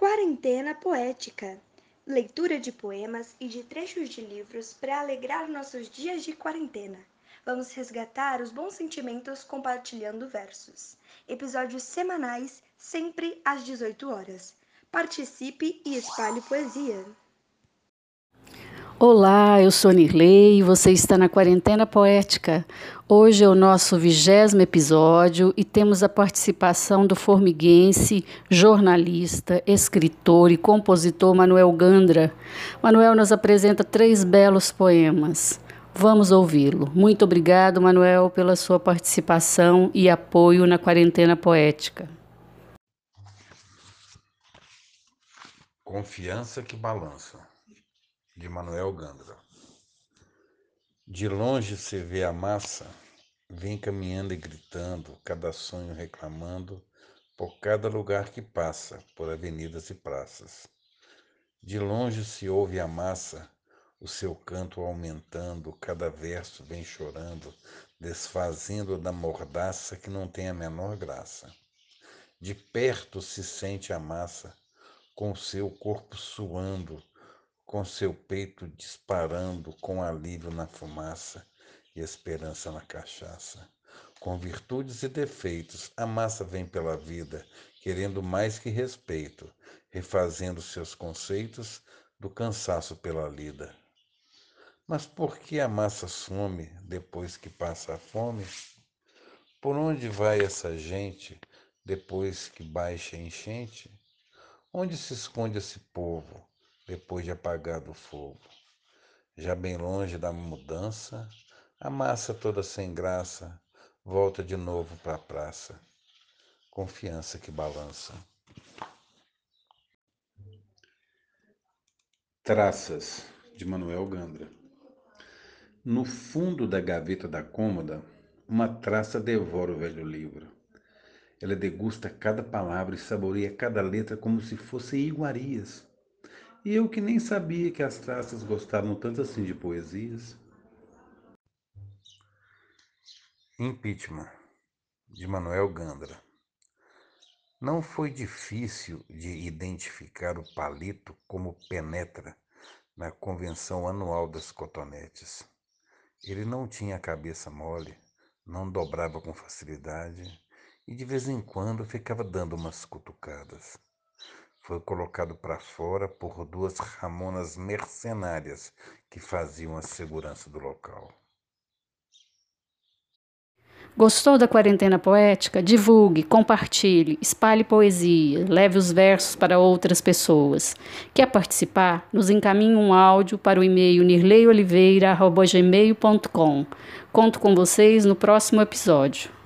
Quarentena Poética leitura de poemas e de trechos de livros para alegrar nossos dias de quarentena. Vamos resgatar os bons sentimentos compartilhando versos. Episódios semanais, sempre às 18 horas. Participe e espalhe poesia. Olá, eu sou Nirley e você está na Quarentena Poética. Hoje é o nosso vigésimo episódio e temos a participação do formiguense, jornalista, escritor e compositor Manuel Gandra. Manuel nos apresenta três belos poemas. Vamos ouvi-lo. Muito obrigado, Manuel, pela sua participação e apoio na Quarentena Poética. Confiança que balança de Manuel Gandra. De longe se vê a massa, vem caminhando e gritando, cada sonho reclamando, por cada lugar que passa, por avenidas e praças. De longe se ouve a massa, o seu canto aumentando, cada verso vem chorando, desfazendo da mordaça que não tem a menor graça. De perto se sente a massa, com seu corpo suando, com seu peito disparando com alívio na fumaça e esperança na cachaça. Com virtudes e defeitos, a massa vem pela vida, querendo mais que respeito, refazendo seus conceitos do cansaço pela lida. Mas por que a massa some depois que passa a fome? Por onde vai essa gente depois que baixa a enchente? Onde se esconde esse povo? Depois de apagado o fogo. Já bem longe da mudança, a massa toda sem graça volta de novo para a praça. Confiança que balança. Traças, de Manuel Gandra. No fundo da gaveta da cômoda, uma traça devora o velho livro. Ela degusta cada palavra e saboreia cada letra como se fossem iguarias. E eu que nem sabia que as traças gostavam tanto assim de poesias. Impeachment, de Manuel Gandra. Não foi difícil de identificar o palito como penetra na convenção anual das cotonetes. Ele não tinha a cabeça mole, não dobrava com facilidade e de vez em quando ficava dando umas cutucadas foi colocado para fora por duas Ramonas mercenárias que faziam a segurança do local. Gostou da quarentena poética? Divulgue, compartilhe, espalhe poesia, leve os versos para outras pessoas. Quer participar? Nos encaminhe um áudio para o e-mail nirleioliveira.gmail.com. Conto com vocês no próximo episódio.